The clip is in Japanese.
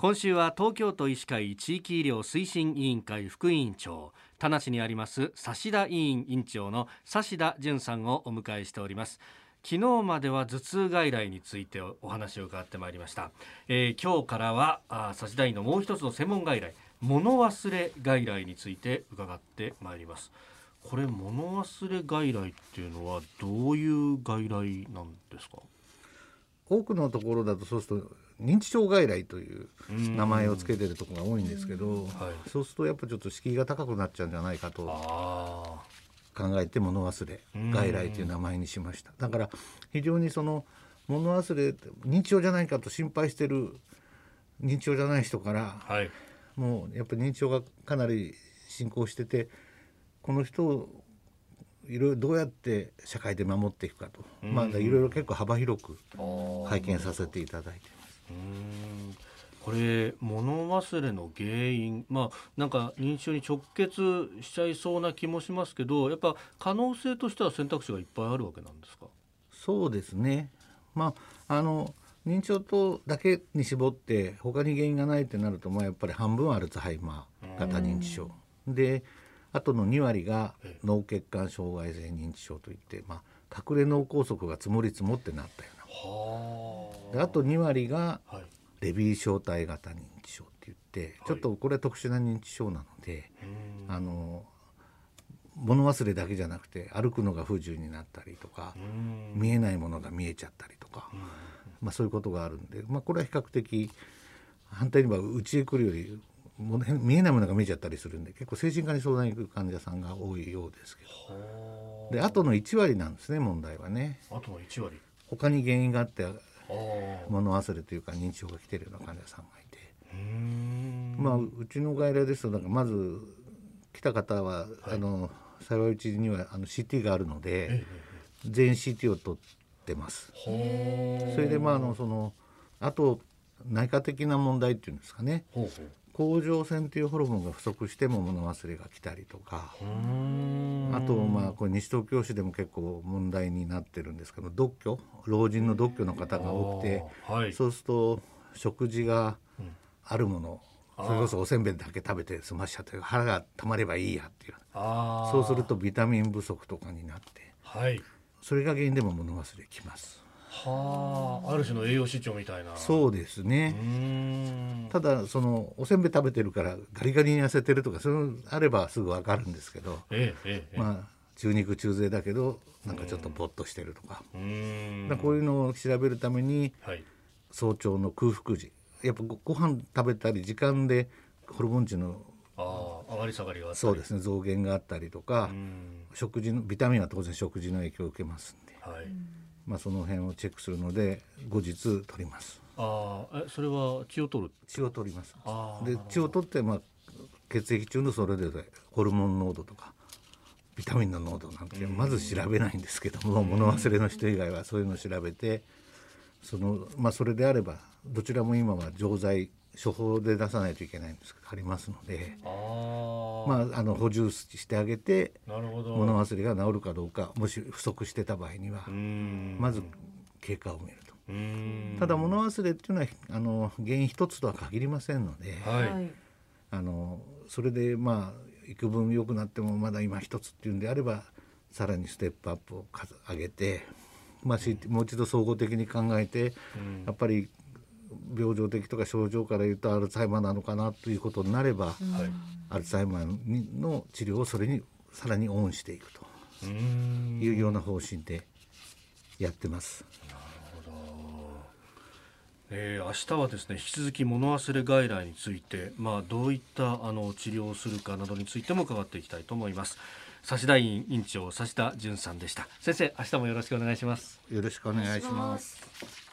今週は東京都医師会地域医療推進委員会副委員長田無にあります指田委員委員長の指田淳さんをお迎えしております。昨日までは頭痛外来についてお話を伺ってまいりました、えー、今日からはあ指田委員のもう一つの専門外来物忘れ外来について伺ってまいります。これ物忘れ外来っていうのはどういう外来なんですか？多くのところだとそうすると認知症外来という名前を付けてるところが多いんですけど、はい、そうするとやっぱちょっと敷居が高くなっちゃうんじゃないかと考えて物忘れ外来という名前にしました。だから非常にその物忘れ認知症じゃないかと心配してる認知症じゃない人から、はい、もうやっぱり認知症がかなり進行しててこの人をいろいろどうやって社会で守っていくかと、まあ、いろいろ結構幅広く拝見させていただいて。ます。これ物忘れの原因。まあなんか認知症に直結しちゃいそうな気もしますけどやっぱ可能性としては選択肢がいっぱいあるわけなんですか？そうですね。まああの認知症とだけに絞って他に原因がないってなるとまあやっぱり半分アルツハイマー型認知症。であとの2割が脳血管障害性認知症といって、まあ、隠れ脳梗塞が積もり積もってなったような。であ。と2割がレビー小体型認知症って言って、ちょっとこれは特殊な認知症なので、あの物忘れだけじゃなくて歩くのが不自由になったりとか見えないものが見えちゃったりとか、まあ、そういうことがあるんで、まあ、これは比較的反対にはうちへ来るよりも見えないものが見えちゃったりするんで結構精神科に相談に行く患者さんが多いようですけど。であ。との1割なんですね問題はね。あとの1割。他に原因があって物忘れというか認知症が来てるような患者さんがいて。まあうちの外来ですとなんかまず来た方は、はい、あの幸いうちにはあの CT があるので、全員 CT を取ってます。それでまああのそのあと内科的な問題っていうんですかね甲状腺というホルモンが不足しても物忘れが来たりとか。あとまあこれ西東京市でも結構問題になってるんですけど独居老人の独居の方が多くて、はい、そうすると食事があるもの、うん、それこそおせんべいだけ食べて済ましちゃって腹がたまればいいやっていう。そうするとビタミン不足とかになって、はい、それが原因でも物忘れきます。はあ、ある種の栄養失調みたいな。そうですね。ただそのおせんべい食べてるからガリガリに痩せてるとかそういうのあればすぐわかるんですけど、えええ、まあ中肉中背だけどなんかちょっとぼっとしてるとか、だこういうのを調べるために、はい、早朝の空腹時。やっぱごご飯食べたり時間でホルモン値のあ上がり下がりがそうですね。増減があったりとか食事のビタミンは当然食事の影響を受けますんで。はいまあ、その辺をチェックするので後日取ります。あえそれは血を取る？血を取ります。で血を取って、まあ、血液中のそれぞれホルモン濃度とかビタミンの濃度なんてまず調べないんですけども物忘れの人以外はそういうのを調べてその、まあ、それであればどちらも今は錠剤処方で出さないといけないんです。ありますので。まあ、あの補充してあげて物忘れが治るかどうかもし不足してた場合にはまず経過を見ると。ただ物忘れっていうのはあの原因一つとは限りませんので、はい、あのそれでまあ幾分良くなってもまだ今一つっていうんであればさらにステップアップを上げて、まあ、もう一度総合的に考えて、やっぱり病状的とか症状から言うとアルツハイマーなのかなということになれば、アルツハイマーの治療をそれにさらにオンしていくというような方針でやってます。なるほど。えー、明日はですね引き続き物忘れ外来について、まあ、どういったあの治療をするかなどについても伺っていきたいと思います。指田院院長指田淳さんでした。先生明日もよろしくお願いします。よろしくお願いします